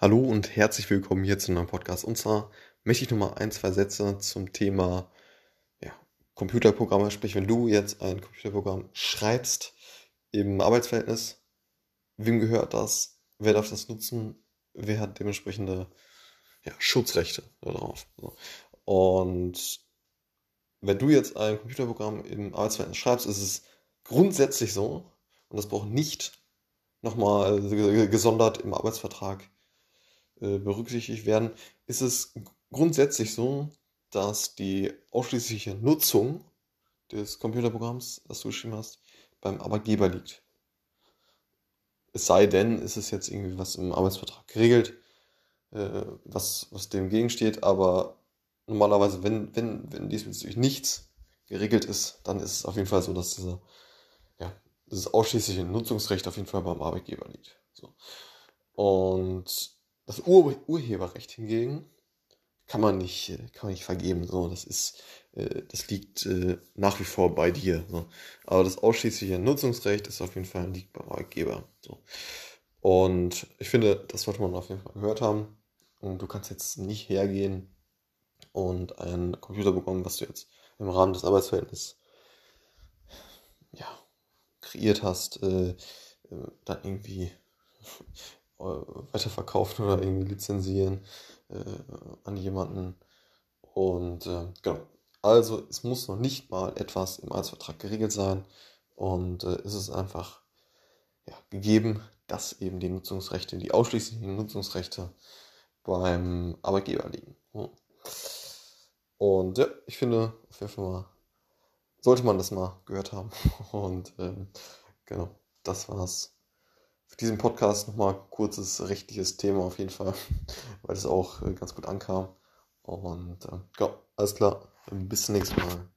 Hallo und herzlich willkommen hier zu einem Podcast. Und zwar möchte ich nochmal ein, zwei Sätze zum Thema ja, Computerprogramme, sprich, wenn du jetzt ein Computerprogramm schreibst im Arbeitsverhältnis, wem gehört das? Wer darf das nutzen? Wer hat dementsprechende ja, Schutzrechte darauf? Und wenn du jetzt ein Computerprogramm im Arbeitsverhältnis schreibst, ist es grundsätzlich so, und das braucht nicht nochmal gesondert im Arbeitsvertrag äh, berücksichtigt werden, ist es grundsätzlich so, dass die ausschließliche Nutzung des Computerprogramms, das du geschrieben hast, beim Arbeitgeber liegt. Es sei denn, ist es jetzt irgendwie was im Arbeitsvertrag geregelt, äh, was, was dem gegensteht, aber normalerweise, wenn, wenn, wenn diesbezüglich nichts geregelt ist, dann ist es auf jeden Fall so, dass diese, ja, dieses ausschließliche Nutzungsrecht auf jeden Fall beim Arbeitgeber liegt. So. Und das Ur Urheberrecht hingegen kann man nicht, kann man nicht vergeben. So, das ist, äh, das liegt äh, nach wie vor bei dir. So. Aber das ausschließliche Nutzungsrecht ist auf jeden Fall liegt beim Arbeitgeber. So. Und ich finde, das sollte man auf jeden Fall gehört haben. Und du kannst jetzt nicht hergehen und ein Computer bekommen, was du jetzt im Rahmen des Arbeitsverhältnisses ja, kreiert hast, äh, äh dann irgendwie äh, weiterverkaufen oder irgendwie lizenzieren äh, an jemanden. Und äh, genau. Also es muss noch nicht mal etwas im Arbeitsvertrag geregelt sein. Und äh, es ist einfach ja, gegeben, dass eben die Nutzungsrechte, die ausschließlichen Nutzungsrechte beim Arbeitgeber liegen. Und ja, ich finde, auf jeden Fall mal, sollte man das mal gehört haben. Und ähm, genau, das war's für diesen Podcast nochmal kurzes rechtliches Thema auf jeden Fall, weil es auch äh, ganz gut ankam. Und äh, ja, alles klar. Bis zum nächsten Mal.